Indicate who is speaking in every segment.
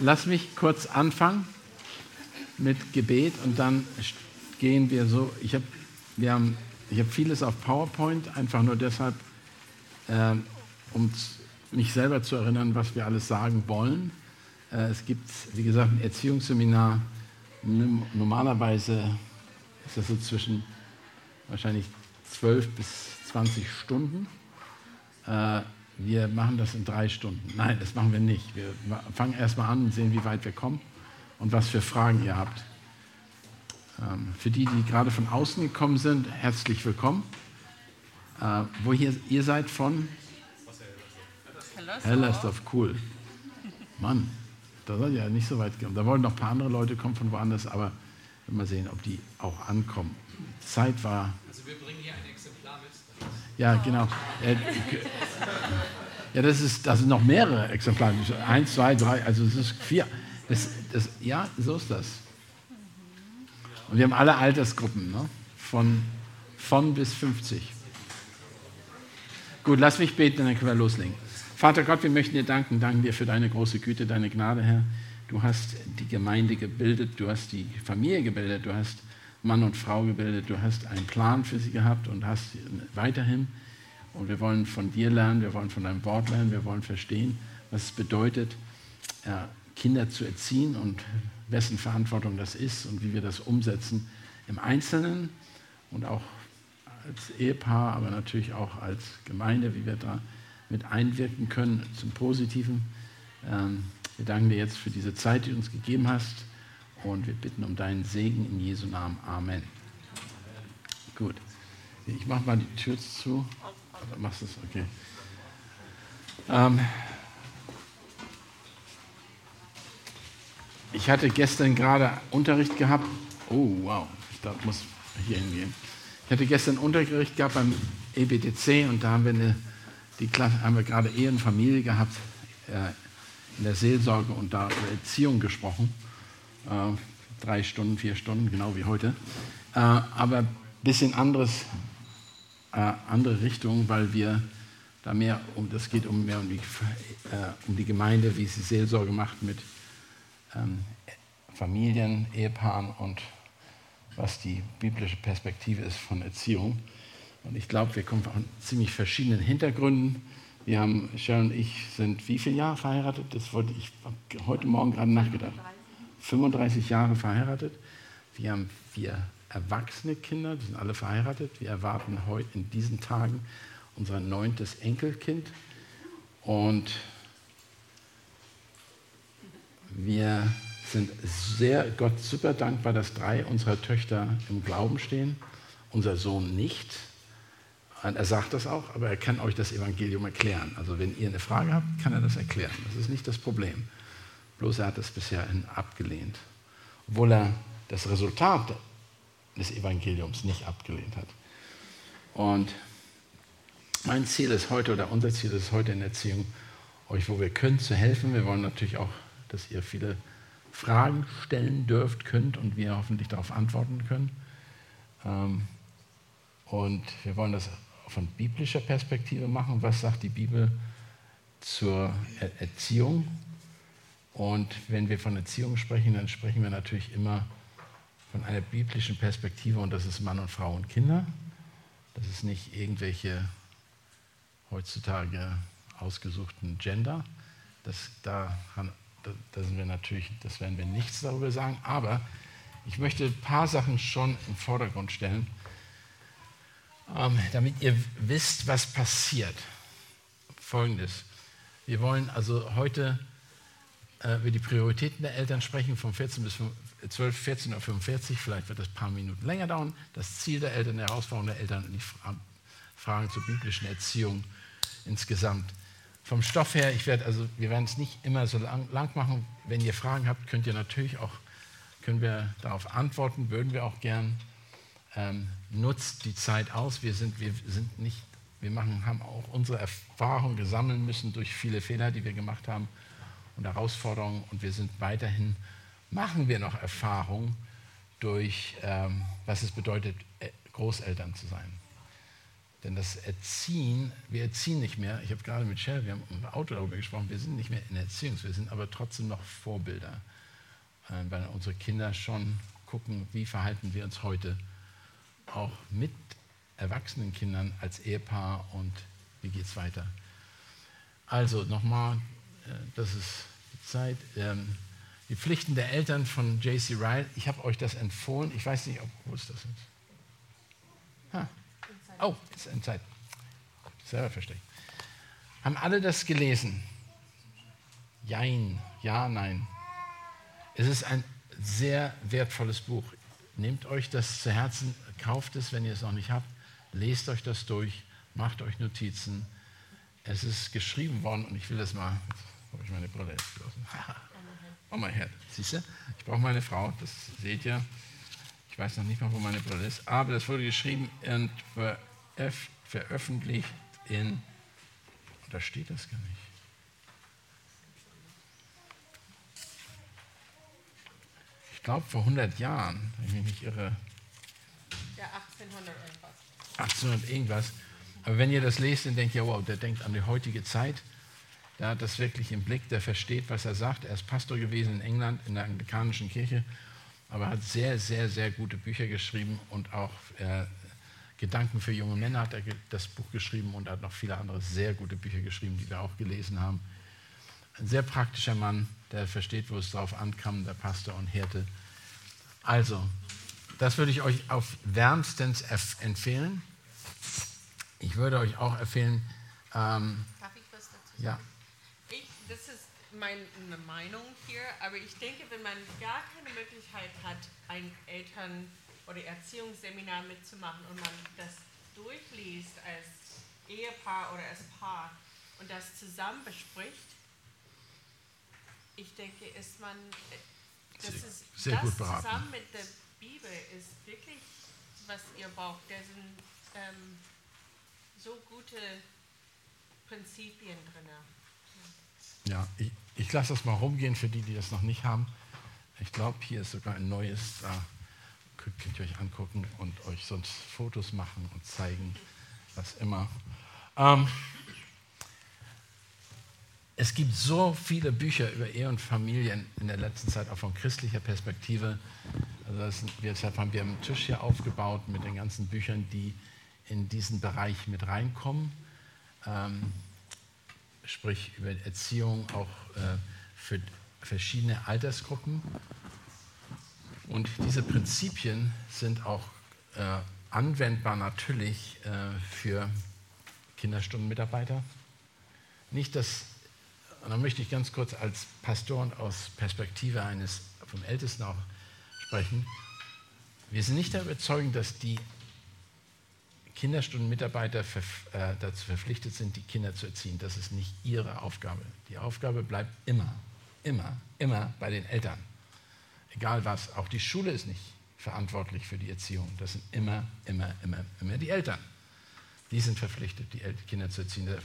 Speaker 1: lass mich kurz anfangen mit Gebet und dann gehen wir so. Ich habe haben, ich hab vieles auf PowerPoint, einfach nur deshalb, äh, um mich selber zu erinnern, was wir alles sagen wollen. Äh, es gibt, wie gesagt, ein Erziehungsseminar. Normalerweise ist das so zwischen wahrscheinlich 12 bis 20 Stunden. Äh, wir machen das in drei Stunden. Nein, das machen wir nicht. Wir fangen erstmal an und sehen, wie weit wir kommen und was für Fragen ihr habt. Ähm, für die, die gerade von außen gekommen sind, herzlich willkommen. Äh, wo hier, ihr seid von? Hellersdorf, cool. Mann, da seid ihr ja nicht so weit gekommen. Da wollen noch ein paar andere Leute kommen von woanders, aber wir mal sehen, ob die auch ankommen. Zeit war. Also wir bringen hier ein Exemplar mit. Ja, genau. Äh, ja, das ist, das sind noch mehrere Exemplare. Eins, zwei, drei, also es ist vier. Das, das, ja, so ist das. Und wir haben alle Altersgruppen, ne? von, von bis 50. Gut, lass mich beten, dann können wir loslegen. Vater Gott, wir möchten dir danken, danken dir für deine große Güte, deine Gnade, Herr. Du hast die Gemeinde gebildet, du hast die Familie gebildet, du hast Mann und Frau gebildet, du hast einen Plan für sie gehabt und hast weiterhin. Und wir wollen von dir lernen, wir wollen von deinem Wort lernen, wir wollen verstehen, was es bedeutet, Kinder zu erziehen und wessen Verantwortung das ist und wie wir das umsetzen im Einzelnen und auch als Ehepaar, aber natürlich auch als Gemeinde, wie wir da mit einwirken können zum Positiven. Ähm, wir danken dir jetzt für diese Zeit, die du uns gegeben hast und wir bitten um deinen Segen in Jesu Namen. Amen. Gut. Ich mache mal die Tür zu. Machst du es? Okay. Ähm, Ich hatte gestern gerade Unterricht gehabt. Oh, wow, ich muss hier hingehen. Ich hatte gestern Unterricht gehabt beim EBTC und da haben wir, eine, die Klasse, haben wir gerade Ehe und Familie gehabt äh, in der Seelsorge und da über Erziehung gesprochen. Äh, drei Stunden, vier Stunden, genau wie heute. Äh, aber ein bisschen anderes, äh, andere Richtung, weil wir da mehr um, das geht um mehr um die, äh, um die Gemeinde, wie sie Seelsorge macht mit ähm, Familien, Ehepaaren und was die biblische Perspektive ist von Erziehung. Und ich glaube, wir kommen von ziemlich verschiedenen Hintergründen. Wir haben, Sharon und ich sind wie viele Jahre verheiratet? Das wollte ich heute Morgen gerade nachgedacht. 35 Jahre verheiratet. Wir haben vier erwachsene Kinder, die sind alle verheiratet. Wir erwarten heute in diesen Tagen unser neuntes Enkelkind. Und wir sind sehr Gott super dankbar, dass drei unserer Töchter im Glauben stehen, unser Sohn nicht. Er sagt das auch, aber er kann euch das Evangelium erklären. Also wenn ihr eine Frage habt, kann er das erklären. Das ist nicht das Problem. Bloß er hat es bisher abgelehnt, obwohl er das Resultat des Evangeliums nicht abgelehnt hat. Und mein Ziel ist heute, oder unser Ziel ist heute in der Erziehung, euch, wo wir können, zu helfen. Wir wollen natürlich auch dass ihr viele Fragen stellen dürft, könnt und wir hoffentlich darauf antworten können. Ähm, und wir wollen das von biblischer Perspektive machen. Was sagt die Bibel zur Erziehung? Und wenn wir von Erziehung sprechen, dann sprechen wir natürlich immer von einer biblischen Perspektive und das ist Mann und Frau und Kinder. Das ist nicht irgendwelche heutzutage ausgesuchten Gender. Das, daran da, sind wir natürlich, das werden wir nichts darüber sagen, aber ich möchte ein paar Sachen schon im Vordergrund stellen, ähm, damit ihr wisst, was passiert. Folgendes. Wir wollen also heute über die Prioritäten der Eltern sprechen, von 14 bis 12, 14.45 Uhr. Vielleicht wird das ein paar Minuten länger dauern. Das Ziel der Eltern, die Herausforderung der Eltern und die Fragen zur biblischen Erziehung insgesamt vom Stoff her, ich werde also, wir werden es nicht immer so lang, lang, machen. Wenn ihr Fragen habt, könnt ihr natürlich auch, können wir darauf antworten, würden wir auch gern. Ähm, nutzt die Zeit aus. Wir sind, wir sind nicht, wir machen, haben auch unsere Erfahrungen gesammelt müssen durch viele Fehler, die wir gemacht haben und Herausforderungen. Und wir sind weiterhin, machen wir noch Erfahrungen durch, ähm, was es bedeutet, äh, Großeltern zu sein. Denn das Erziehen, wir erziehen nicht mehr. Ich habe gerade mit Shell, wir haben im Auto darüber gesprochen, wir sind nicht mehr in Erziehungs, wir sind aber trotzdem noch Vorbilder. Äh, weil unsere Kinder schon gucken, wie verhalten wir uns heute auch mit erwachsenen Kindern als Ehepaar und wie geht es weiter. Also nochmal, das ist die Zeit. Ähm, die Pflichten der Eltern von J.C. Ryle. Ich habe euch das empfohlen. Ich weiß nicht, ob, wo ist das jetzt? Ha. Oh, ist in Zeit. Selber versteckt. Haben alle das gelesen? Jein, ja, nein. Es ist ein sehr wertvolles Buch. Nehmt euch das zu Herzen, kauft es, wenn ihr es noch nicht habt, lest euch das durch, macht euch Notizen. Es ist geschrieben worden und ich will das mal, habe ich meine Brille jetzt gelassen. Oh mein Herr, siehst du? Ich brauche meine Frau, das seht ihr. Ich weiß noch nicht mal, wo meine Brille ist, aber das wurde geschrieben und veröffentlicht in, da steht das gar nicht. Ich glaube vor 100 Jahren, wenn ich mich nicht irre.
Speaker 2: Ja, 1800 irgendwas.
Speaker 1: 1800 irgendwas. Aber wenn ihr das lest, dann denkt ihr, wow, der denkt an die heutige Zeit. Der hat das wirklich im Blick, der versteht, was er sagt. Er ist Pastor gewesen in England, in der anglikanischen Kirche, aber hat sehr, sehr, sehr gute Bücher geschrieben und auch äh, Gedanken für junge Männer hat er das Buch geschrieben und hat noch viele andere sehr gute Bücher geschrieben, die wir auch gelesen haben. Ein sehr praktischer Mann, der versteht, wo es drauf ankam, der Pastor und Härte. Also, das würde ich euch auf wärmstens empfehlen. Ich würde euch auch empfehlen.
Speaker 2: Ähm, Darf ich was dazu sagen?
Speaker 1: Ja.
Speaker 2: Das ist meine Meinung hier, aber ich denke, wenn man gar keine Möglichkeit hat, ein Eltern- oder Erziehungsseminar mitzumachen und man das durchliest als Ehepaar oder als Paar und das zusammen bespricht, ich denke, ist man, das
Speaker 1: sehr,
Speaker 2: ist
Speaker 1: sehr
Speaker 2: das zusammen mit der Bibel ist wirklich, was ihr braucht. Da sind ähm, so gute Prinzipien drin.
Speaker 1: Ja, ich, ich lasse das mal rumgehen für die, die das noch nicht haben. Ich glaube, hier ist sogar ein neues, da könnt ihr euch angucken und euch sonst Fotos machen und zeigen, was immer. Ähm, es gibt so viele Bücher über Ehe und Familien in der letzten Zeit, auch von christlicher Perspektive. Also das, deshalb haben wir einen Tisch hier aufgebaut mit den ganzen Büchern, die in diesen Bereich mit reinkommen. Ähm, sprich über Erziehung auch äh, für verschiedene Altersgruppen. Und diese Prinzipien sind auch äh, anwendbar natürlich äh, für Kinderstundenmitarbeiter. Nicht, dass, und da möchte ich ganz kurz als Pastor und aus Perspektive eines vom Ältesten auch sprechen. Wir sind nicht der Überzeugung, dass die Kinderstundenmitarbeiter äh, dazu verpflichtet sind, die Kinder zu erziehen. Das ist nicht ihre Aufgabe. Die Aufgabe bleibt immer, immer, immer bei den Eltern. Egal was. Auch die Schule ist nicht verantwortlich für die Erziehung. Das sind immer, immer, immer, immer die Eltern. Die sind verpflichtet, die Kinder zu erziehen. Der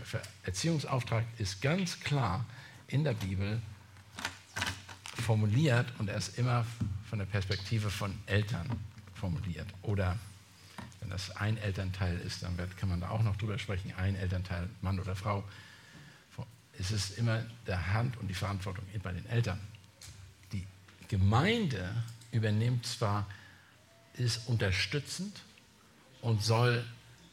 Speaker 1: Erziehungsauftrag ist ganz klar in der Bibel formuliert und er ist immer von der Perspektive von Eltern formuliert oder wenn das ein Elternteil ist, dann kann man da auch noch drüber sprechen, ein Elternteil, Mann oder Frau. Es ist immer der Hand und die Verantwortung bei den Eltern. Die Gemeinde übernimmt zwar, ist unterstützend und soll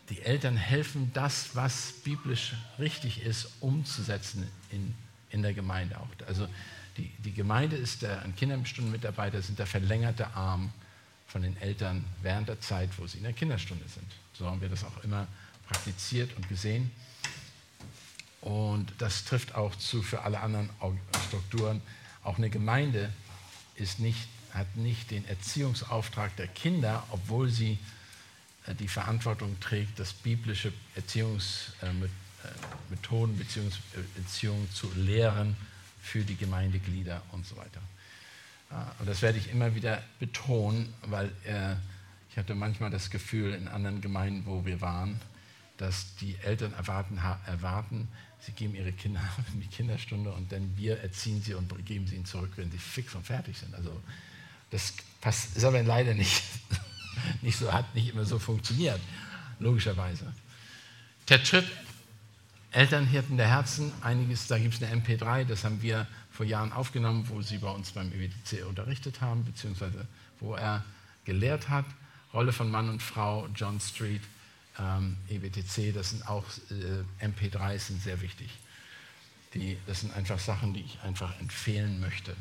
Speaker 1: die Eltern helfen, das, was biblisch richtig ist, umzusetzen in, in der Gemeinde auch. Also die, die Gemeinde ist der, ein Kinderstundenmitarbeiter sind der verlängerte Arm von den Eltern während der Zeit, wo sie in der Kinderstunde sind. So haben wir das auch immer praktiziert und gesehen. Und das trifft auch zu für alle anderen Strukturen. Auch eine Gemeinde nicht, hat nicht den Erziehungsauftrag der Kinder, obwohl sie äh, die Verantwortung trägt, das biblische Erziehungsmethoden bzw. Erziehung zu lehren für die Gemeindeglieder und so weiter. Und das werde ich immer wieder betonen, weil äh, ich hatte manchmal das Gefühl in anderen Gemeinden, wo wir waren, dass die Eltern erwarten, erwarten sie geben ihre Kinder in die Kinderstunde und dann wir erziehen sie und geben sie ihnen zurück, wenn sie fix und fertig sind. Also das passt, ist aber leider nicht, nicht so, hat nicht immer so funktioniert, logischerweise. Der Trip Elternhirten der Herzen, einiges, da gibt es eine MP3, das haben wir vor Jahren aufgenommen, wo sie bei uns beim EWTC unterrichtet haben, beziehungsweise wo er gelehrt hat. Rolle von Mann und Frau, John Street, ähm, EWTC, das sind auch äh, MP3s, sind sehr wichtig. Die, das sind einfach Sachen, die ich einfach empfehlen möchte.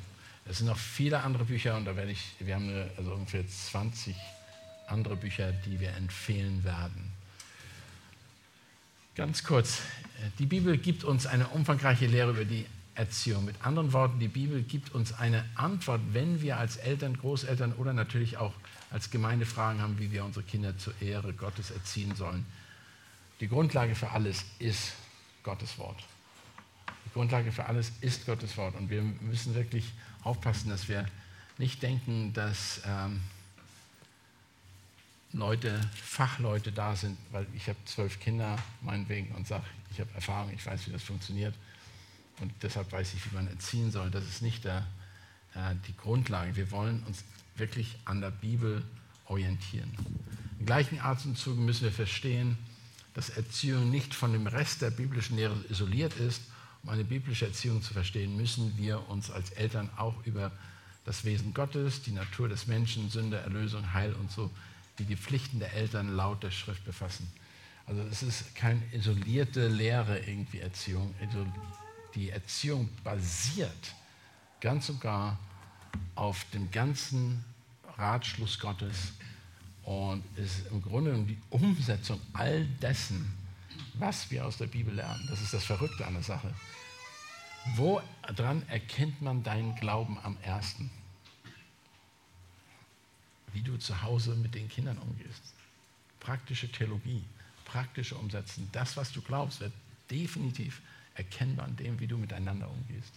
Speaker 1: Es sind noch viele andere Bücher und da werde ich, wir haben eine, also ungefähr 20 andere Bücher, die wir empfehlen werden. Ganz kurz, die Bibel gibt uns eine umfangreiche Lehre über die Erziehung. Mit anderen Worten, die Bibel gibt uns eine Antwort, wenn wir als Eltern, Großeltern oder natürlich auch als Gemeinde Fragen haben, wie wir unsere Kinder zur Ehre Gottes erziehen sollen. Die Grundlage für alles ist Gottes Wort. Die Grundlage für alles ist Gottes Wort. Und wir müssen wirklich aufpassen, dass wir nicht denken, dass ähm, Leute, Fachleute da sind, weil ich habe zwölf Kinder, meinetwegen, und sage, ich habe Erfahrung, ich weiß, wie das funktioniert. Und deshalb weiß ich, wie man erziehen soll. Das ist nicht der, äh, die Grundlage. Wir wollen uns wirklich an der Bibel orientieren. Im gleichen Atemzug müssen wir verstehen, dass Erziehung nicht von dem Rest der biblischen Lehre isoliert ist. Um eine biblische Erziehung zu verstehen, müssen wir uns als Eltern auch über das Wesen Gottes, die Natur des Menschen, Sünde, Erlösung, Heil und so, wie die Pflichten der Eltern laut der Schrift befassen. Also es ist keine isolierte Lehre irgendwie Erziehung. Die Erziehung basiert ganz und gar auf dem ganzen Ratschluss Gottes und ist im Grunde die Umsetzung all dessen, was wir aus der Bibel lernen. Das ist das Verrückte an der Sache. Woran erkennt man deinen Glauben am ersten? Wie du zu Hause mit den Kindern umgehst. Praktische Theologie, praktische Umsetzen. Das, was du glaubst, wird definitiv erkennbar an dem, wie du miteinander umgehst.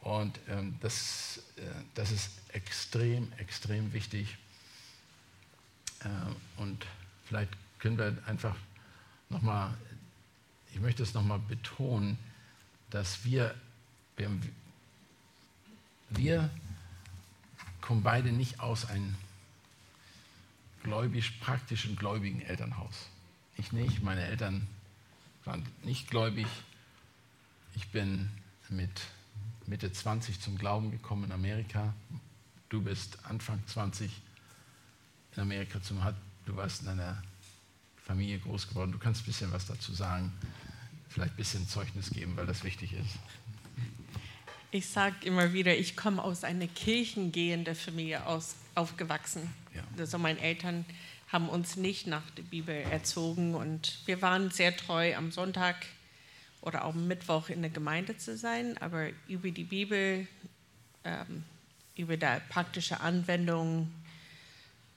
Speaker 1: Und ähm, das, äh, das ist extrem, extrem wichtig. Äh, und vielleicht können wir einfach nochmal, ich möchte es nochmal betonen, dass wir, wir, wir kommen beide nicht aus einem gläubisch-praktischen, gläubigen Elternhaus. Ich nicht, meine Eltern waren nicht gläubig. Ich bin mit Mitte 20 zum Glauben gekommen in Amerika. Du bist Anfang 20 in Amerika zum Hat. Du warst in einer Familie groß geworden. Du kannst ein bisschen was dazu sagen, vielleicht ein bisschen Zeugnis geben, weil das wichtig ist.
Speaker 2: Ich sage immer wieder, ich komme aus einer kirchengehenden Familie aus, aufgewachsen. Ja. Also meine Eltern haben uns nicht nach der Bibel erzogen und wir waren sehr treu am Sonntag oder auch am Mittwoch in der Gemeinde zu sein, aber über die Bibel, ähm, über die praktische Anwendung,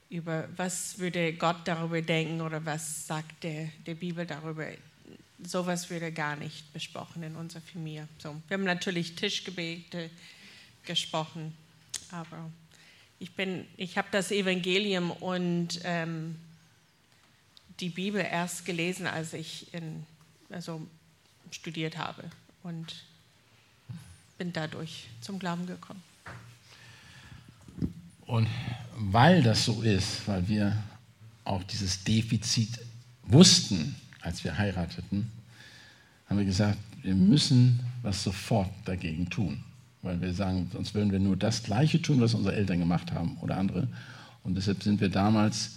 Speaker 2: über was würde Gott darüber denken oder was sagt der, der Bibel darüber, sowas würde gar nicht besprochen in unserer Familie. So, wir haben natürlich Tischgebete gesprochen, aber ich ich habe das Evangelium und ähm, die Bibel erst gelesen, als ich in, also studiert habe und bin dadurch zum Glauben gekommen.
Speaker 1: Und weil das so ist, weil wir auch dieses Defizit wussten, als wir heirateten, haben wir gesagt, wir müssen was sofort dagegen tun. Weil wir sagen, sonst würden wir nur das Gleiche tun, was unsere Eltern gemacht haben oder andere. Und deshalb sind wir damals,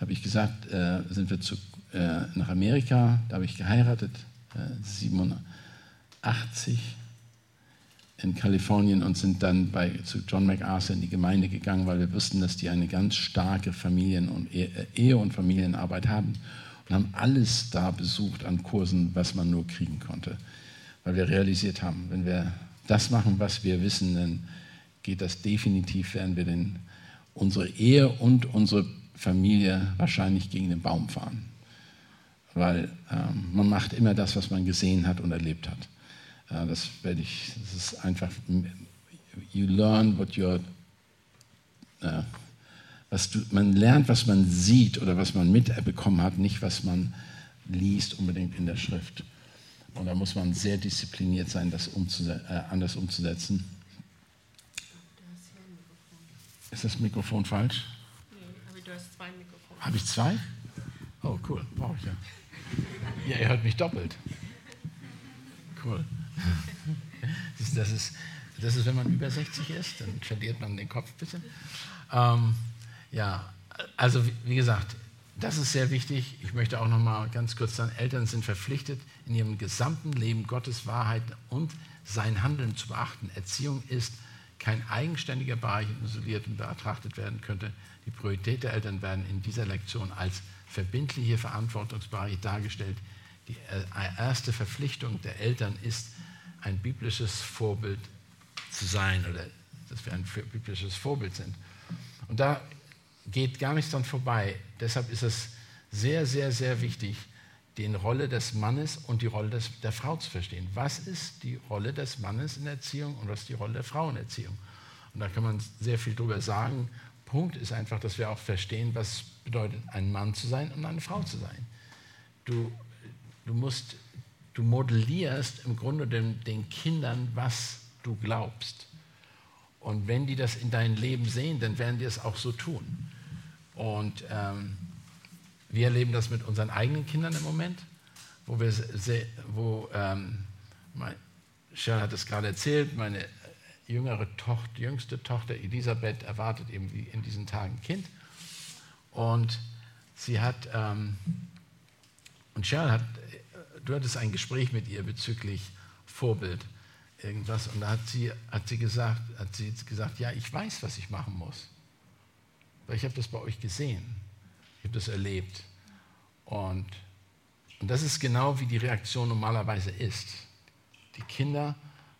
Speaker 1: habe ich gesagt, äh, sind wir zu, äh, nach Amerika, da habe ich geheiratet, 87 in Kalifornien und sind dann bei, zu John MacArthur in die Gemeinde gegangen, weil wir wussten, dass die eine ganz starke Familien- und äh, Ehe- und Familienarbeit haben und haben alles da besucht an Kursen, was man nur kriegen konnte, weil wir realisiert haben, wenn wir das machen, was wir wissen, dann geht das definitiv, werden wir den, unsere Ehe und unsere Familie wahrscheinlich gegen den Baum fahren weil ähm, man macht immer das, was man gesehen hat und erlebt hat. Äh, das werde ich, das ist einfach, you learn what you're, äh, was du, man lernt, was man sieht oder was man mitbekommen hat, nicht was man liest unbedingt in der Schrift. Und da muss man sehr diszipliniert sein, das umzuse äh, anders umzusetzen. Ist das Mikrofon falsch?
Speaker 2: Nee, aber du hast zwei Mikrofone.
Speaker 1: Habe ich zwei? Oh, cool, brauche ich ja. Ja, ihr hört mich doppelt. Cool. Das ist, das ist, wenn man über 60 ist, dann verliert man den Kopf ein bisschen. Ähm, ja, also wie gesagt, das ist sehr wichtig. Ich möchte auch noch mal ganz kurz sagen, Eltern sind verpflichtet, in ihrem gesamten Leben Gottes Wahrheit und sein Handeln zu beachten. Erziehung ist kein eigenständiger Bereich isoliert und betrachtet werden könnte. Die Priorität der Eltern werden in dieser Lektion als verbindliche Verantwortungsbereiche dargestellt. Die äh, erste Verpflichtung der Eltern ist, ein biblisches Vorbild zu sein oder dass wir ein biblisches Vorbild sind. Und da geht gar nichts dran vorbei. Deshalb ist es sehr, sehr, sehr wichtig, die Rolle des Mannes und die Rolle des, der Frau zu verstehen. Was ist die Rolle des Mannes in der Erziehung und was ist die Rolle der Frau in der Erziehung? Und da kann man sehr viel drüber sagen. Punkt ist einfach, dass wir auch verstehen, was bedeutet, ein Mann zu sein und eine Frau zu sein. Du, du musst, du modellierst im Grunde den, den Kindern, was du glaubst. Und wenn die das in deinem Leben sehen, dann werden die es auch so tun. Und ähm, wir erleben das mit unseren eigenen Kindern im Moment, wo wir sehr, wo ähm, Cheryl hat es gerade erzählt, meine jüngere Tochter, jüngste Tochter Elisabeth erwartet eben in diesen Tagen ein Kind. Und sie hat, ähm, und Cheryl hat, du hattest ein Gespräch mit ihr bezüglich Vorbild, irgendwas, und da hat sie, hat sie, gesagt, hat sie gesagt, ja, ich weiß, was ich machen muss. Weil ich habe das bei euch gesehen. Habe das erlebt. Und, und das ist genau wie die Reaktion normalerweise ist. Die Kinder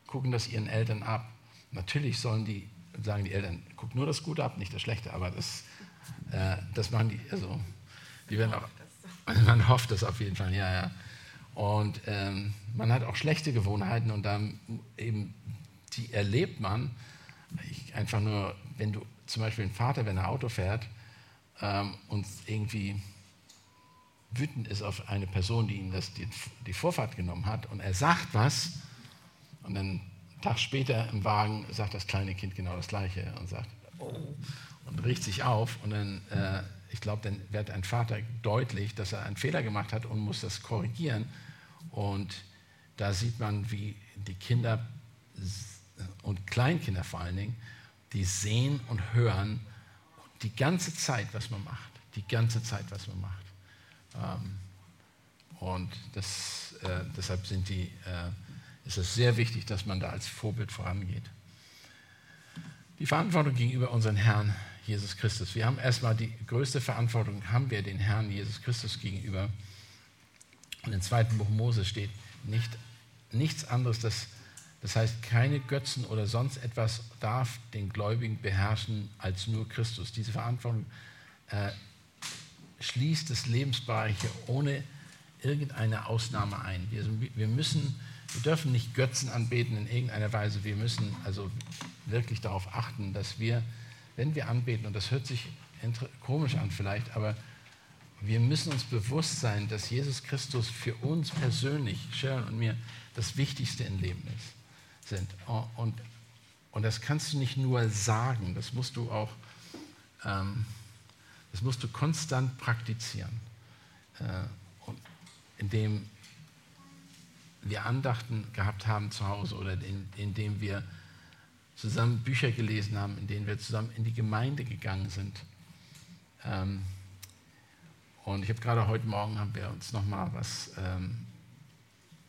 Speaker 1: gucken das ihren Eltern ab. Natürlich sollen die, sagen die Eltern, guck nur das Gute ab, nicht das Schlechte, aber das, äh, das machen die, also, die werden auch, man hofft das auf jeden Fall, ja, ja. Und ähm, man hat auch schlechte Gewohnheiten und dann eben, die erlebt man, ich, einfach nur, wenn du zum Beispiel ein Vater, wenn er Auto fährt ähm, und irgendwie wütend ist auf eine Person, die ihm das, die, die Vorfahrt genommen hat. Und er sagt was. Und dann einen Tag später im Wagen sagt das kleine Kind genau das Gleiche und sagt, oh, und riecht sich auf. Und dann, äh, ich glaube, dann wird ein Vater deutlich, dass er einen Fehler gemacht hat und muss das korrigieren. Und da sieht man, wie die Kinder und Kleinkinder vor allen Dingen die sehen und hören die ganze Zeit, was man macht. Die ganze Zeit, was man macht. Ähm, und das, äh, deshalb sind die, äh, ist es sehr wichtig, dass man da als Vorbild vorangeht. Die Verantwortung gegenüber unserem Herrn Jesus Christus. Wir haben erstmal die größte Verantwortung, haben wir den Herrn Jesus Christus gegenüber. Und im zweiten Buch Mose steht nicht, nichts anderes, das das heißt, keine Götzen oder sonst etwas darf den Gläubigen beherrschen als nur Christus. Diese Verantwortung äh, schließt das Lebensbereiche ohne irgendeine Ausnahme ein. Wir, wir, müssen, wir dürfen nicht Götzen anbeten in irgendeiner Weise. Wir müssen also wirklich darauf achten, dass wir, wenn wir anbeten, und das hört sich komisch an vielleicht, aber wir müssen uns bewusst sein, dass Jesus Christus für uns persönlich, Sharon und mir, das Wichtigste im Leben ist sind. Und, und das kannst du nicht nur sagen, das musst du auch, ähm, das musst du konstant praktizieren. Äh, und indem wir Andachten gehabt haben zu Hause oder in, indem wir zusammen Bücher gelesen haben, in denen wir zusammen in die Gemeinde gegangen sind. Ähm, und ich habe gerade heute Morgen haben wir uns noch mal was, ähm,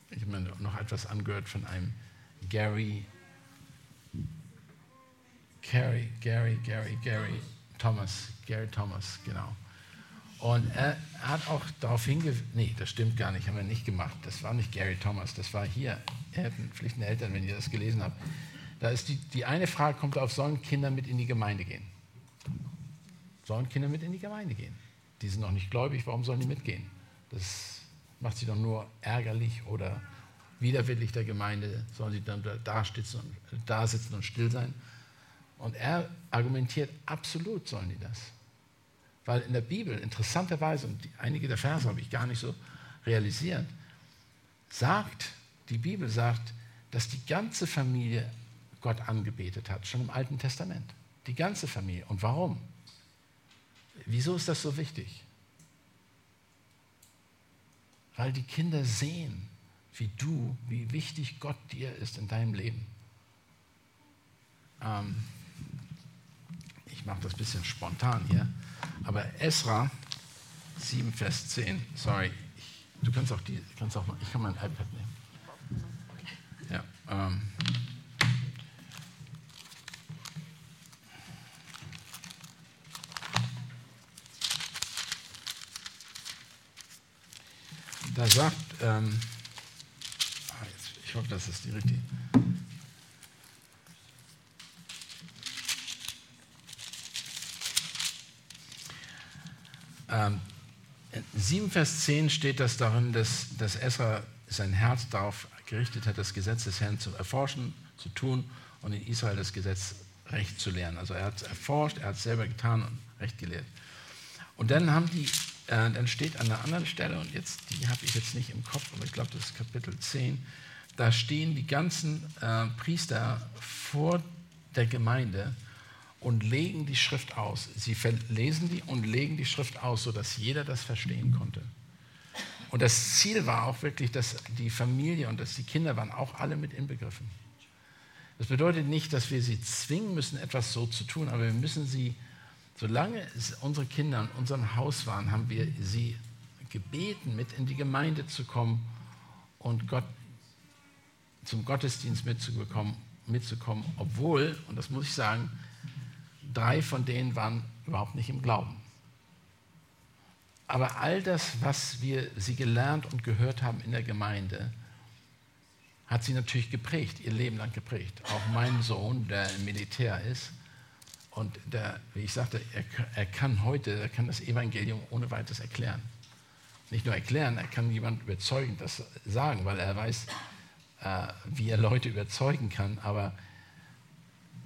Speaker 1: ich habe mir noch etwas angehört von einem Gary, Gary, Gary, Gary, Gary Thomas, Gary Thomas, genau. Und er hat auch darauf hingewiesen, nee, das stimmt gar nicht, haben wir nicht gemacht. Das war nicht Gary Thomas, das war hier, pflichtende Eltern, wenn ihr das gelesen habt. Da ist die, die eine Frage kommt auf, sollen Kinder mit in die Gemeinde gehen? Sollen Kinder mit in die Gemeinde gehen? Die sind noch nicht gläubig, warum sollen die mitgehen? Das macht sie doch nur ärgerlich oder widerwillig der Gemeinde, sollen sie dann da sitzen, und, da sitzen und still sein. Und er argumentiert, absolut sollen die das. Weil in der Bibel, interessanterweise, und einige der Verse habe ich gar nicht so realisiert, sagt, die Bibel sagt, dass die ganze Familie Gott angebetet hat, schon im Alten Testament. Die ganze Familie. Und warum? Wieso ist das so wichtig? weil die Kinder sehen, wie du, wie wichtig Gott dir ist in deinem Leben. Ähm, ich mache das ein bisschen spontan hier, aber Esra 7, Vers 10, sorry, ich, du kannst auch die, kannst auch ich kann mein iPad nehmen. Ja, ähm, da sagt, ähm, ich hoffe, das ist die richtige. Ähm, 7 Vers 10 steht das darin, dass, dass Esra sein Herz darauf gerichtet hat, das Gesetz des Herrn zu erforschen, zu tun und in Israel das Gesetz recht zu lernen. Also er hat es erforscht, er hat es selber getan und recht gelehrt. Und dann haben die äh, dann steht an einer anderen Stelle, und jetzt, die habe ich jetzt nicht im Kopf, aber ich glaube, das ist Kapitel 10, da stehen die ganzen äh, Priester vor der Gemeinde und legen die Schrift aus. Sie lesen die und legen die Schrift aus, sodass jeder das verstehen konnte. Und das Ziel war auch wirklich, dass die Familie und dass die Kinder waren auch alle mit inbegriffen. Das bedeutet nicht, dass wir sie zwingen müssen, etwas so zu tun, aber wir müssen sie Solange unsere Kinder in unserem Haus waren, haben wir sie gebeten, mit in die Gemeinde zu kommen und Gott zum Gottesdienst mitzubekommen, mitzukommen, obwohl, und das muss ich sagen, drei von denen waren überhaupt nicht im Glauben. Aber all das, was wir sie gelernt und gehört haben in der Gemeinde, hat sie natürlich geprägt, ihr Leben lang geprägt. Auch mein Sohn, der im Militär ist, und der, wie ich sagte, er, er, kann heute, er kann das Evangelium ohne weiteres erklären. Nicht nur erklären, er kann jemand überzeugend das sagen, weil er weiß, äh, wie er Leute überzeugen kann. Aber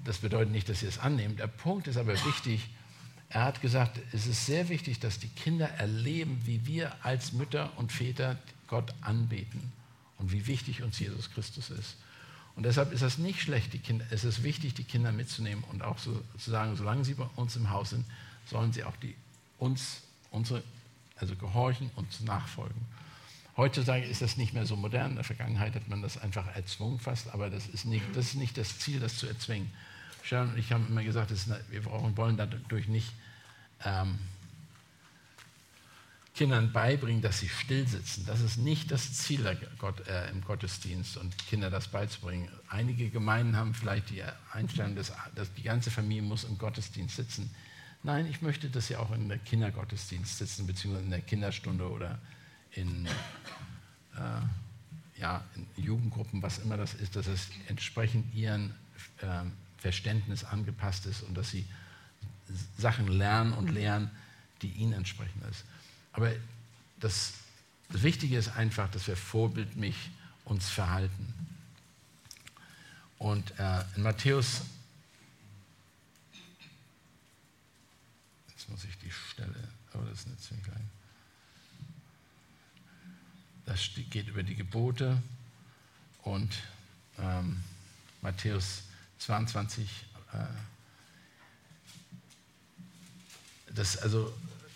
Speaker 1: das bedeutet nicht, dass sie es annehmen. Der Punkt ist aber wichtig. Er hat gesagt, es ist sehr wichtig, dass die Kinder erleben, wie wir als Mütter und Väter Gott anbeten und wie wichtig uns Jesus Christus ist. Und deshalb ist es nicht schlecht, die Kinder, es ist wichtig, die Kinder mitzunehmen und auch so, zu sagen, solange sie bei uns im Haus sind, sollen sie auch die, uns, unsere, also gehorchen und nachfolgen. Heutzutage ist das nicht mehr so modern. In der Vergangenheit hat man das einfach erzwungen fast, aber das ist nicht das, ist nicht das Ziel, das zu erzwingen. Sharon und ich haben immer gesagt, eine, wir brauchen, wollen dadurch nicht ähm, Kindern beibringen, dass sie still sitzen. Das ist nicht das Ziel Gott, äh, im Gottesdienst und Kinder das beizubringen. Einige Gemeinden haben vielleicht die Einstellung, dass, dass, die ganze Familie muss im Gottesdienst sitzen. Nein, ich möchte, dass sie auch in der Kindergottesdienst sitzen, beziehungsweise in der Kinderstunde oder in, äh, ja, in Jugendgruppen, was immer das ist, dass es entsprechend ihrem äh, Verständnis angepasst ist und dass sie Sachen lernen und lehren, die ihnen entsprechen ist. Aber das, das Wichtige ist einfach, dass wir vorbildlich uns verhalten. Und äh, in Matthäus, jetzt muss ich die Stelle, oh, das ist eine ziemlich klein. Das geht über die Gebote und ähm, Matthäus 22, äh, das also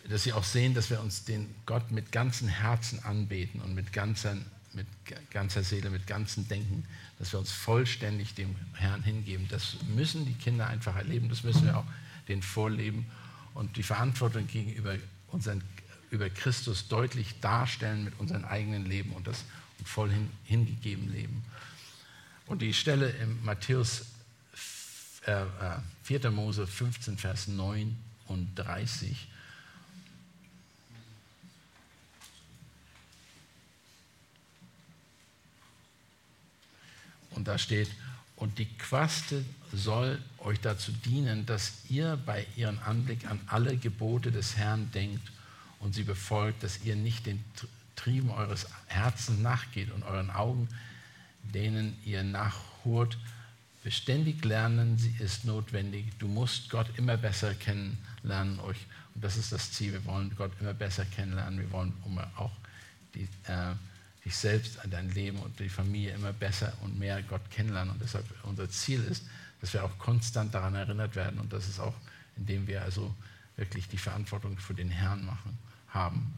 Speaker 1: dass sie auch sehen, dass wir uns den Gott mit ganzem Herzen anbeten und mit ganzer, mit ganzer Seele, mit ganzem Denken, dass wir uns vollständig dem Herrn hingeben. Das müssen die Kinder einfach erleben, das müssen wir auch den vorleben und die Verantwortung gegenüber unseren, über Christus deutlich darstellen mit unserem eigenen Leben und das voll hin, hingegeben leben. Und die Stelle im Matthäus äh, 4. Äh, Mose 15, Vers 9 und 30 Und da steht, und die Quaste soll euch dazu dienen, dass ihr bei ihrem Anblick an alle Gebote des Herrn denkt und sie befolgt, dass ihr nicht den Trieben eures Herzens nachgeht und euren Augen, denen ihr nachhurt. Beständig lernen sie ist notwendig. Du musst Gott immer besser kennenlernen. Euch, und das ist das Ziel. Wir wollen Gott immer besser kennenlernen. Wir wollen auch die, äh, dich selbst, dein Leben und die Familie immer besser und mehr Gott kennenlernen. Und deshalb unser Ziel ist, dass wir auch konstant daran erinnert werden und das ist auch, indem wir also wirklich die Verantwortung für den Herrn machen, haben.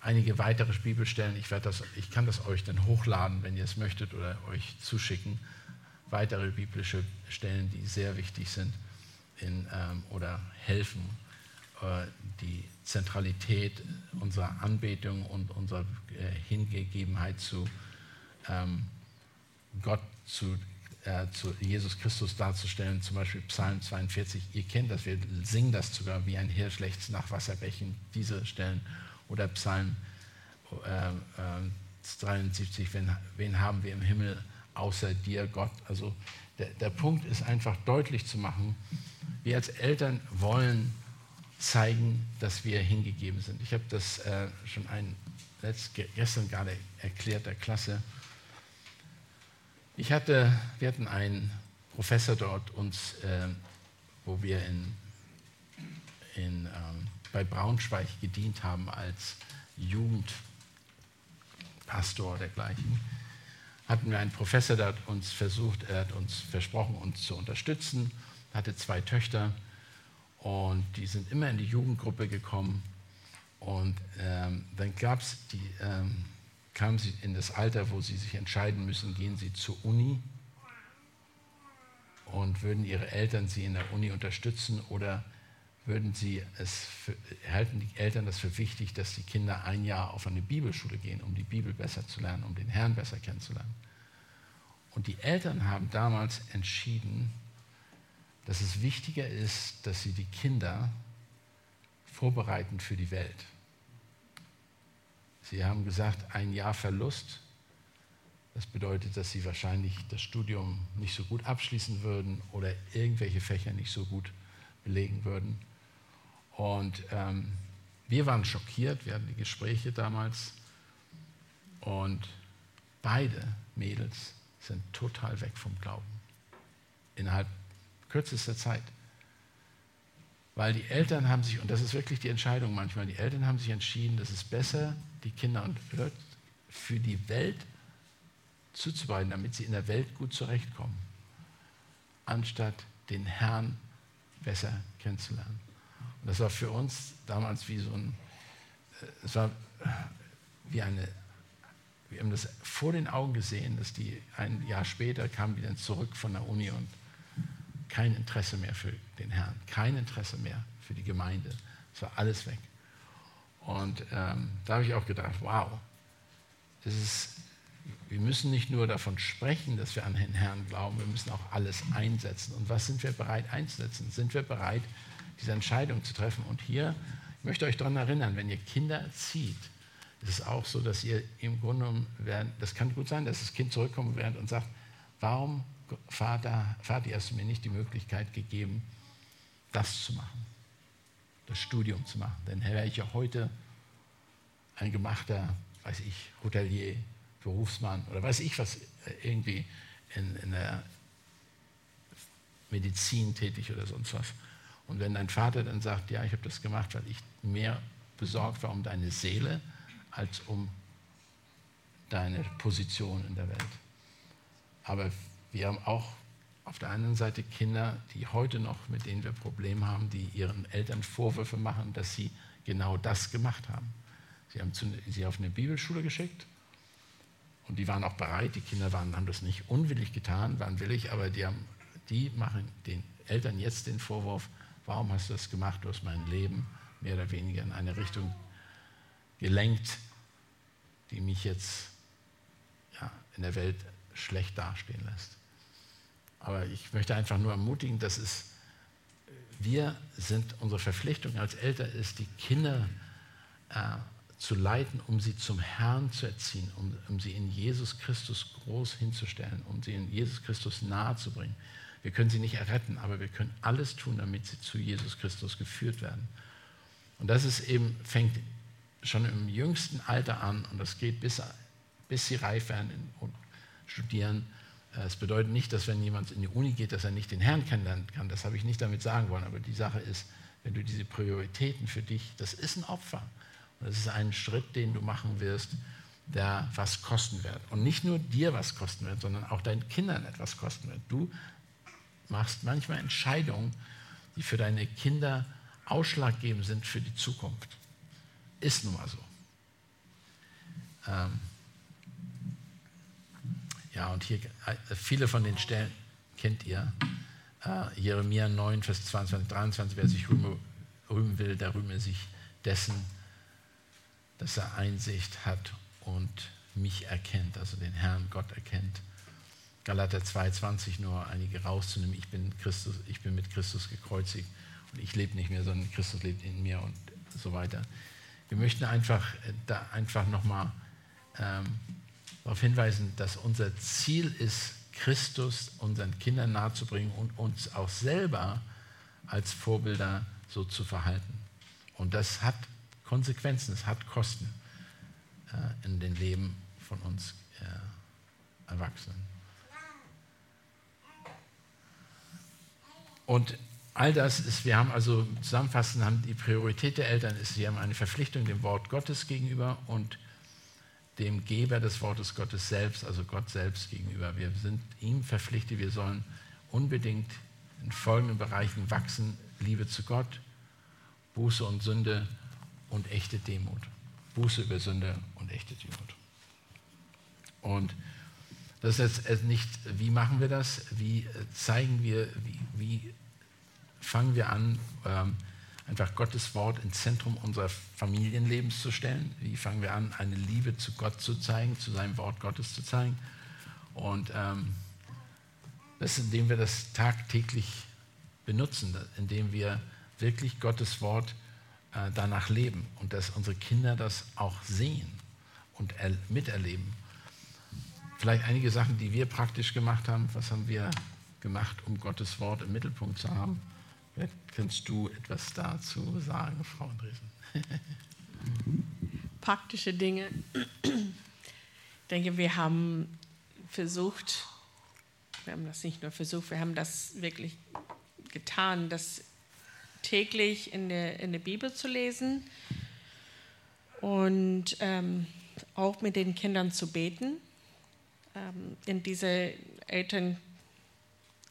Speaker 1: einige weitere Bibelstellen. Ich, das, ich kann das euch dann hochladen, wenn ihr es möchtet, oder euch zuschicken. Weitere biblische Stellen, die sehr wichtig sind in, ähm, oder helfen, äh, die Zentralität unserer Anbetung und unserer äh, Hingegebenheit zu ähm, Gott, zu, äh, zu Jesus Christus darzustellen. Zum Beispiel Psalm 42. Ihr kennt das, wir singen das sogar wie ein Hirsch lechzt nach Wasserbächen. Diese Stellen oder Psalm äh, äh, 73, wen, wen, haben wir im Himmel außer dir, Gott? Also der, der Punkt ist einfach deutlich zu machen, wir als Eltern wollen zeigen, dass wir hingegeben sind. Ich habe das äh, schon ein, letzt, gestern gerade erklärt der Klasse. Ich hatte, wir hatten einen Professor dort uns, äh, wo wir in, in ähm, bei Braunschweig gedient haben als Jugendpastor dergleichen, hatten wir einen Professor, der hat uns versucht, er hat uns versprochen, uns zu unterstützen, hatte zwei Töchter und die sind immer in die Jugendgruppe gekommen und ähm, dann gab's die, ähm, kamen sie in das Alter, wo sie sich entscheiden müssen, gehen sie zur Uni und würden ihre Eltern sie in der Uni unterstützen oder würden Sie es für, halten die Eltern das für wichtig, dass die Kinder ein Jahr auf eine Bibelschule gehen, um die Bibel besser zu lernen, um den Herrn besser kennenzulernen. Und die Eltern haben damals entschieden, dass es wichtiger ist, dass sie die Kinder vorbereiten für die Welt. Sie haben gesagt, ein Jahr Verlust, das bedeutet, dass sie wahrscheinlich das Studium nicht so gut abschließen würden oder irgendwelche Fächer nicht so gut belegen würden. Und ähm, wir waren schockiert, wir hatten die Gespräche damals und beide Mädels sind total weg vom Glauben. Innerhalb kürzester Zeit. Weil die Eltern haben sich, und das ist wirklich die Entscheidung manchmal, die Eltern haben sich entschieden, dass es besser, die Kinder für die Welt zuzubereiten, damit sie in der Welt gut zurechtkommen, anstatt den Herrn besser kennenzulernen. Und das war für uns damals wie so ein, äh, es war wie eine, wir haben das vor den Augen gesehen, dass die ein Jahr später kamen die dann zurück von der Uni und kein Interesse mehr für den Herrn, kein Interesse mehr für die Gemeinde. Es war alles weg. Und ähm, da habe ich auch gedacht, wow, das ist, wir müssen nicht nur davon sprechen, dass wir an den Herrn glauben, wir müssen auch alles einsetzen. Und was sind wir bereit einzusetzen? Sind wir bereit, diese Entscheidung zu treffen. Und hier, ich möchte euch daran erinnern, wenn ihr Kinder erzieht, ist es auch so, dass ihr im Grunde genommen, das kann gut sein, dass das Kind zurückkommen wird und sagt, warum, Vater, Vater, hast du mir nicht die Möglichkeit gegeben, das zu machen, das Studium zu machen. Denn wäre ich ja heute ein gemachter, weiß ich, Hotelier, Berufsmann oder weiß ich was, irgendwie in, in der Medizin tätig oder sonst was. Und wenn dein Vater dann sagt, ja, ich habe das gemacht, weil ich mehr besorgt war um deine Seele als um deine Position in der Welt. Aber wir haben auch auf der anderen Seite Kinder, die heute noch, mit denen wir Probleme haben, die ihren Eltern Vorwürfe machen, dass sie genau das gemacht haben. Sie haben sie auf eine Bibelschule geschickt und die waren auch bereit, die Kinder waren, haben das nicht unwillig getan, waren willig, aber die, haben, die machen den Eltern jetzt den Vorwurf, Warum hast du das gemacht? Du hast mein Leben mehr oder weniger in eine Richtung gelenkt, die mich jetzt ja, in der Welt schlecht dastehen lässt. Aber ich möchte einfach nur ermutigen, dass es, wir sind, unsere Verpflichtung als Eltern ist, die Kinder äh, zu leiten, um sie zum Herrn zu erziehen, um, um sie in Jesus Christus groß hinzustellen, um sie in Jesus Christus nahe zu bringen. Wir können sie nicht erretten, aber wir können alles tun, damit sie zu Jesus Christus geführt werden. Und das ist eben, fängt schon im jüngsten Alter an und das geht bis, bis sie reif werden und studieren. Es bedeutet nicht, dass wenn jemand in die Uni geht, dass er nicht den Herrn kennenlernen kann. Das habe ich nicht damit sagen wollen. Aber die Sache ist, wenn du diese Prioritäten für dich, das ist ein Opfer. Und das ist ein Schritt, den du machen wirst, der was kosten wird. Und nicht nur dir was kosten wird, sondern auch deinen Kindern etwas kosten wird. Du machst manchmal Entscheidungen, die für deine Kinder ausschlaggebend sind für die Zukunft. Ist nun mal so. Ähm, ja, und hier äh, viele von den Stellen kennt ihr. Äh, Jeremia 9, Vers 22, 23, wer sich rühmen, rühmen will, der rühme sich dessen, dass er Einsicht hat und mich erkennt, also den Herrn Gott erkennt. Galater 2,20 nur einige rauszunehmen. Ich bin, Christus, ich bin mit Christus gekreuzigt und ich lebe nicht mehr, sondern Christus lebt in mir und so weiter. Wir möchten einfach, äh, da einfach nochmal ähm, darauf hinweisen, dass unser Ziel ist, Christus unseren Kindern nahezubringen und uns auch selber als Vorbilder so zu verhalten. Und das hat Konsequenzen, es hat Kosten äh, in den Leben von uns äh, Erwachsenen. Und all das ist, wir haben also zusammenfassend, haben die Priorität der Eltern ist, sie haben eine Verpflichtung dem Wort Gottes gegenüber und dem Geber des Wortes Gottes selbst, also Gott selbst gegenüber. Wir sind ihm verpflichtet, wir sollen unbedingt in folgenden Bereichen wachsen. Liebe zu Gott, Buße und Sünde und echte Demut. Buße über Sünde und echte Demut. Und das ist jetzt nicht, wie machen wir das, wie zeigen wir, wie, wie fangen wir an, ähm, einfach Gottes Wort ins Zentrum unseres Familienlebens zu stellen? Wie fangen wir an, eine Liebe zu Gott zu zeigen, zu seinem Wort Gottes zu zeigen? Und ähm, das indem wir das tagtäglich benutzen, indem wir wirklich Gottes Wort äh, danach leben und dass unsere Kinder das auch sehen und miterleben. Vielleicht einige Sachen, die wir praktisch gemacht haben. Was haben wir gemacht, um Gottes Wort im Mittelpunkt zu haben? Kannst du etwas dazu sagen, Frau Andresen.
Speaker 2: Praktische Dinge. Ich denke, wir haben versucht, wir haben das nicht nur versucht, wir haben das wirklich getan, das täglich in der, in der Bibel zu lesen und ähm, auch mit den Kindern zu beten. Ähm, in diese Eltern,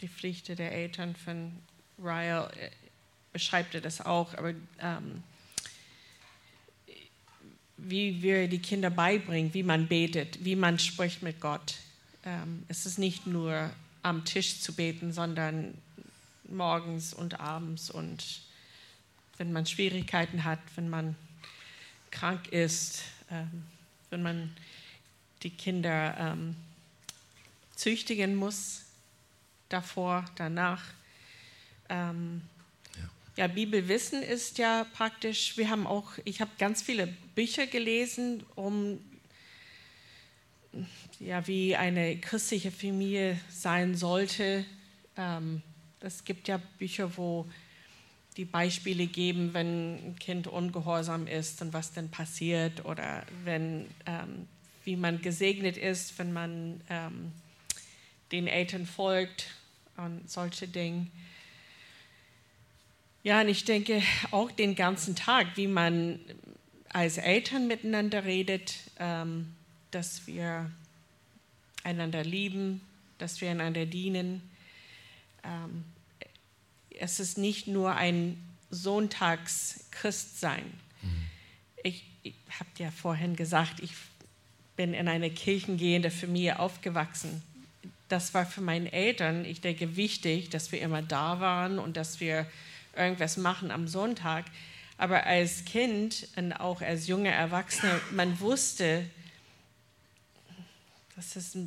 Speaker 2: die Pflicht der Eltern von Ryle äh, beschreibt er das auch, aber ähm, wie wir die Kinder beibringen, wie man betet, wie man spricht mit Gott. Ähm, es ist nicht nur am Tisch zu beten, sondern morgens und abends und wenn man Schwierigkeiten hat, wenn man krank ist, ähm, wenn man die Kinder ähm, züchtigen muss, davor, danach. Ähm, ja. ja, Bibelwissen ist ja praktisch, wir haben auch, ich habe ganz viele Bücher gelesen, um ja, wie eine christliche Familie sein sollte. Ähm, es gibt ja Bücher, wo die Beispiele geben, wenn ein Kind ungehorsam ist und was denn passiert oder wenn, ähm, wie man gesegnet ist, wenn man ähm, den Eltern folgt und solche Dinge. Ja, und ich denke auch den ganzen Tag, wie man als Eltern miteinander redet, ähm, dass wir einander lieben, dass wir einander dienen. Ähm, es ist nicht nur ein Sonntagschristsein. Mhm. Ich, ich habe ja vorhin gesagt, ich bin in einer kirchengehenden Familie aufgewachsen das war für meine Eltern, ich denke, wichtig, dass wir immer da waren und dass wir irgendwas machen am Sonntag. Aber als Kind und auch als junger Erwachsener, man wusste, dass es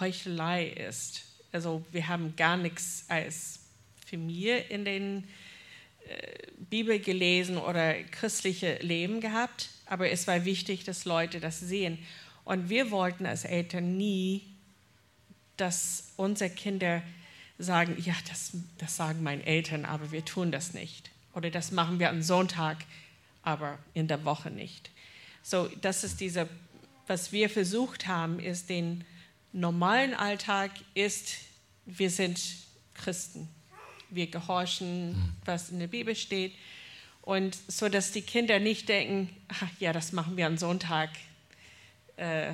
Speaker 2: Heuchelei ist. Also wir haben gar nichts als Familie in den äh, Bibel gelesen oder christliche Leben gehabt, aber es war wichtig, dass Leute das sehen. Und wir wollten als Eltern nie dass unsere Kinder sagen, ja, das, das sagen meine Eltern, aber wir tun das nicht. Oder das machen wir am Sonntag, aber in der Woche nicht. So, das ist dieser, was wir versucht haben, ist den normalen Alltag ist, wir sind Christen. Wir gehorchen, was in der Bibel steht. Und so, dass die Kinder nicht denken, ach, ja, das machen wir am Sonntag, äh,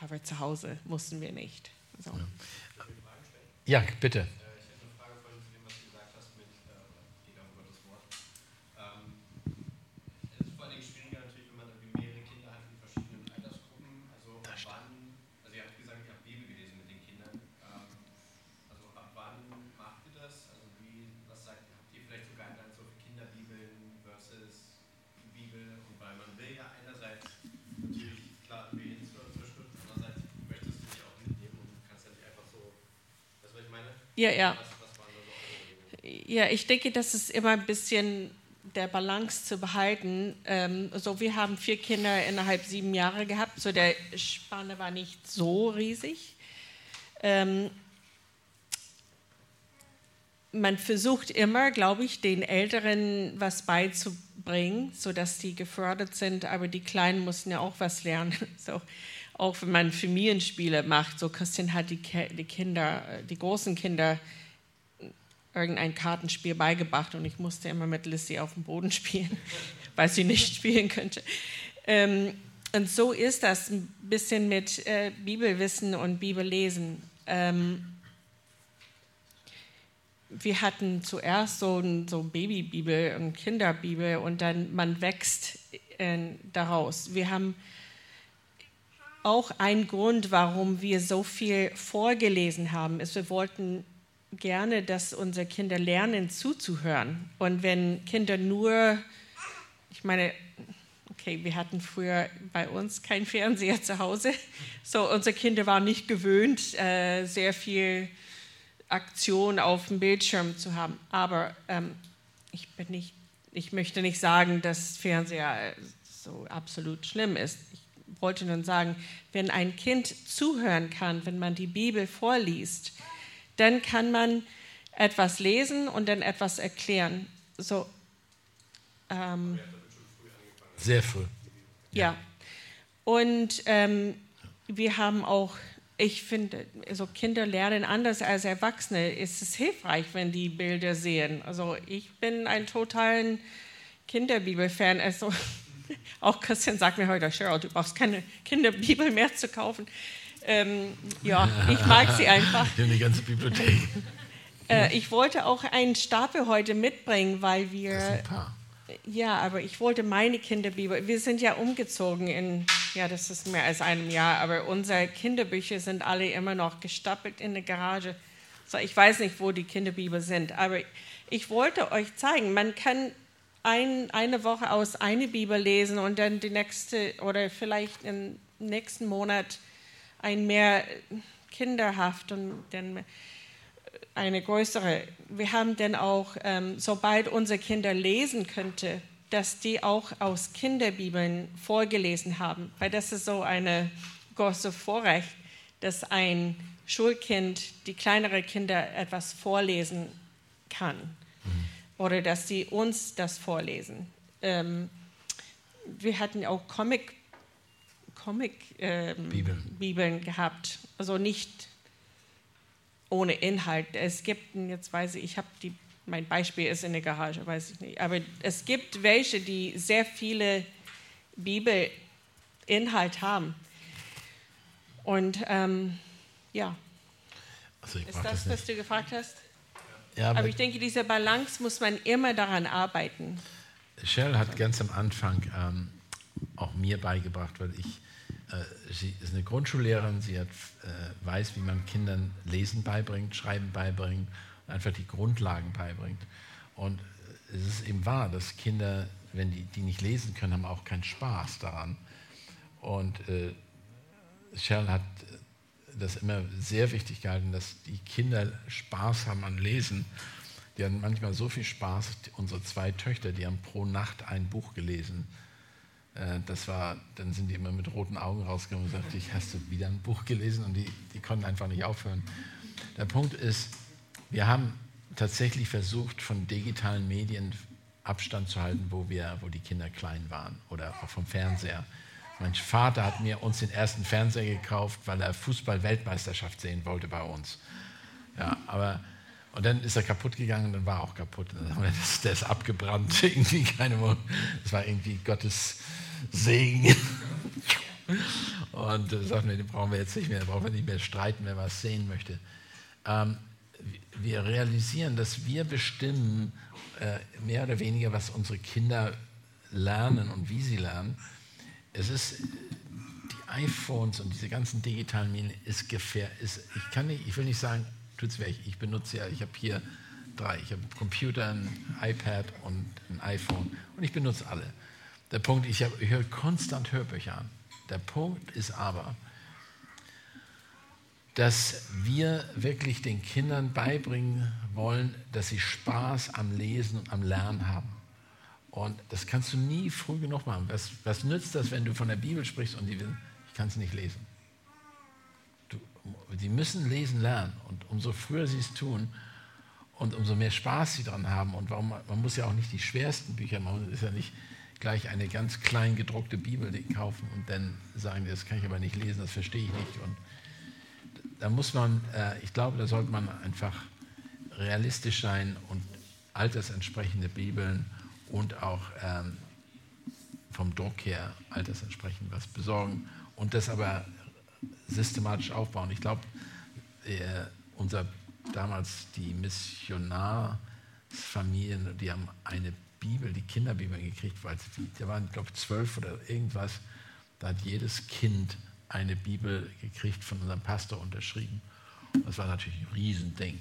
Speaker 2: aber zu Hause mussten wir nicht. So.
Speaker 1: Ja. Ja, bitte.
Speaker 2: Ja, ja. Ja, ich denke, das ist immer ein bisschen der Balance zu behalten. Ähm, so, wir haben vier Kinder innerhalb sieben Jahre gehabt, so der Spanne war nicht so riesig. Ähm, man versucht immer, glaube ich, den Älteren was beizubringen, sodass die gefördert sind, aber die Kleinen mussten ja auch was lernen. So, auch wenn man Familienspiele macht, so Christian hat die, die Kinder, die großen Kinder irgendein Kartenspiel beigebracht und ich musste immer mit Lissy auf dem Boden spielen, weil sie nicht spielen könnte. Ähm, und so ist das ein bisschen mit äh, Bibelwissen und Bibellesen. Ähm, wir hatten zuerst so ein so Babybibel und Kinderbibel und dann man wächst äh, daraus. Wir haben auch einen Grund, warum wir so viel vorgelesen haben, ist, wir wollten gerne, dass unsere Kinder lernen zuzuhören. Und wenn Kinder nur, ich meine, okay, wir hatten früher bei uns keinen Fernseher zu Hause, so unsere Kinder waren nicht gewöhnt, äh, sehr viel Aktion auf dem Bildschirm zu haben. Aber ähm, ich bin nicht, ich möchte nicht sagen, dass Fernseher so absolut schlimm ist. Ich wollte nur sagen, wenn ein Kind zuhören kann, wenn man die Bibel vorliest, dann kann man etwas lesen und dann etwas erklären. So, ähm,
Speaker 1: Sehr früh.
Speaker 2: Ja. ja. Und ähm, wir haben auch, ich finde, also Kinder lernen anders als Erwachsene. Es ist hilfreich, wenn die Bilder sehen. Also ich bin ein totaler Kinderbibel-Fan. Also auch Christian sagt mir heute, Cheryl, du brauchst keine Kinderbibel mehr zu kaufen. Ähm, ja, ich mag sie einfach.
Speaker 1: Wir haben die ganze Bibliothek.
Speaker 2: Äh, ich wollte auch einen Stapel heute mitbringen, weil wir. Das sind ein paar. Ja, aber ich wollte meine Kinderbibel. Wir sind ja umgezogen in, ja, das ist mehr als einem Jahr, aber unsere Kinderbücher sind alle immer noch gestapelt in der Garage. So, ich weiß nicht, wo die Kinderbibel sind, aber ich wollte euch zeigen, man kann ein, eine Woche aus eine Bibel lesen und dann die nächste oder vielleicht im nächsten Monat ein mehr kinderhaft und dann eine größere. Wir haben dann auch, ähm, sobald unsere Kinder lesen könnte, dass die auch aus Kinderbibeln vorgelesen haben, weil das ist so eine große Vorrecht, dass ein Schulkind die kleinere Kinder etwas vorlesen kann. Oder dass sie uns das vorlesen. Ähm, wir hatten auch Comic Comic-Bibeln ähm, gehabt. Also nicht ohne Inhalt. Es gibt, jetzt weiß ich, ich habe die, mein Beispiel ist in der Garage, weiß ich nicht. Aber es gibt welche, die sehr viele Bibelinhalt haben. Und ähm, ja. Also ist das, das was du gefragt hast? Ja, aber, aber ich denke, diese Balance muss man immer daran arbeiten.
Speaker 1: Cheryl hat ganz am Anfang ähm, auch mir beigebracht, weil ich äh, sie ist eine Grundschullehrerin, sie hat, äh, weiß, wie man Kindern Lesen beibringt, Schreiben beibringt, einfach die Grundlagen beibringt. Und es ist eben wahr, dass Kinder, wenn die, die nicht lesen können, haben auch keinen Spaß daran. Und äh, Cheryl hat das immer sehr wichtig gehalten, dass die Kinder Spaß haben an Lesen. Die hatten manchmal so viel Spaß, unsere zwei Töchter, die haben pro Nacht ein Buch gelesen äh, das war, dann sind die immer mit roten Augen rausgegangen und sagten, ich hast du wieder ein Buch gelesen und die, die konnten einfach nicht aufhören. Der Punkt ist, wir haben tatsächlich versucht, von digitalen Medien Abstand zu halten, wo, wir, wo die Kinder klein waren oder auch vom Fernseher. Mein Vater hat mir uns den ersten Fernseher gekauft, weil er Fußball-Weltmeisterschaft sehen wollte bei uns. Ja, aber und dann ist er kaputt gegangen und dann war er auch kaputt. Der ist abgebrannt, irgendwie keine Das war irgendwie Gottes Segen. Und äh, sagten wir, den brauchen wir jetzt nicht mehr, da brauchen wir nicht mehr streiten, wer was sehen möchte. Ähm, wir realisieren, dass wir bestimmen, äh, mehr oder weniger, was unsere Kinder lernen und wie sie lernen. Es ist, die iPhones und diese ganzen digitalen Medien ist gefährlich. Ich, kann nicht, ich will nicht sagen, tut's weg. Ich benutze ja, ich habe hier drei. Ich habe einen Computer, ein iPad und ein iPhone und ich benutze alle. Der Punkt, ich, ich höre konstant Hörbücher an. Der Punkt ist aber, dass wir wirklich den Kindern beibringen wollen, dass sie Spaß am Lesen und am Lernen haben. Und das kannst du nie früh genug machen. Was, was nützt das, wenn du von der Bibel sprichst und die wissen, ich kann es nicht lesen? Du, die müssen lesen lernen. Und umso früher sie es tun und umso mehr Spaß sie daran haben. Und warum, man muss ja auch nicht die schwersten Bücher machen. Es ist ja nicht gleich eine ganz klein gedruckte Bibel kaufen und dann sagen, das kann ich aber nicht lesen, das verstehe ich nicht. Und da muss man, äh, ich glaube, da sollte man einfach realistisch sein und altersentsprechende Bibeln und auch ähm, vom Druck her altersentsprechend was besorgen und das aber systematisch aufbauen. Ich glaube, äh, unser damals die Missionarsfamilien, die haben eine Bibel, die Kinderbibel gekriegt, weil sie, da waren, glaube ich, zwölf oder irgendwas. Da hat jedes Kind eine Bibel gekriegt, von unserem Pastor unterschrieben. Das war natürlich ein Riesending.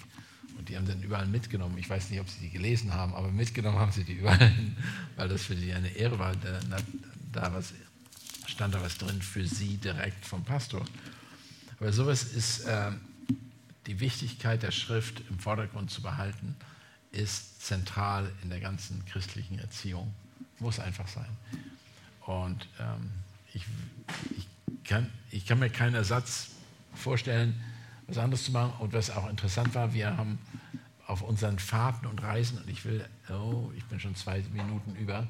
Speaker 1: Und die haben dann überall mitgenommen. Ich weiß nicht, ob sie die gelesen haben, aber mitgenommen haben sie die überall weil das für sie eine Ehre war. Da, da was, stand da was drin für sie direkt vom Pastor. Aber sowas ist äh, die Wichtigkeit der Schrift im Vordergrund zu behalten, ist zentral in der ganzen christlichen Erziehung. Muss einfach sein. Und ähm, ich, ich kann, ich kann mir keinen Ersatz vorstellen, was anderes zu machen. Und was auch interessant war, wir haben auf unseren Fahrten und Reisen, und ich will, oh, ich bin schon zwei Minuten über,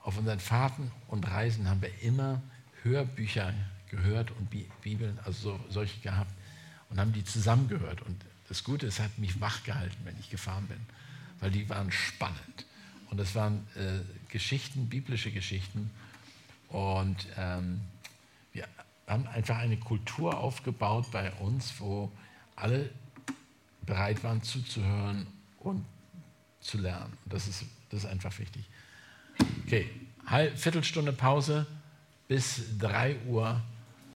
Speaker 1: auf unseren Fahrten und Reisen haben wir immer Hörbücher gehört und Bibeln, also so, solche gehabt, und haben die zusammengehört. Und das Gute, es hat mich wach gehalten, wenn ich gefahren bin, weil die waren spannend. Und das waren äh, Geschichten, biblische Geschichten. Und ähm, wir haben einfach eine Kultur aufgebaut bei uns, wo alle bereit waren zuzuhören und zu lernen. Das ist, das ist einfach wichtig. Okay, Viertelstunde Pause bis 3 Uhr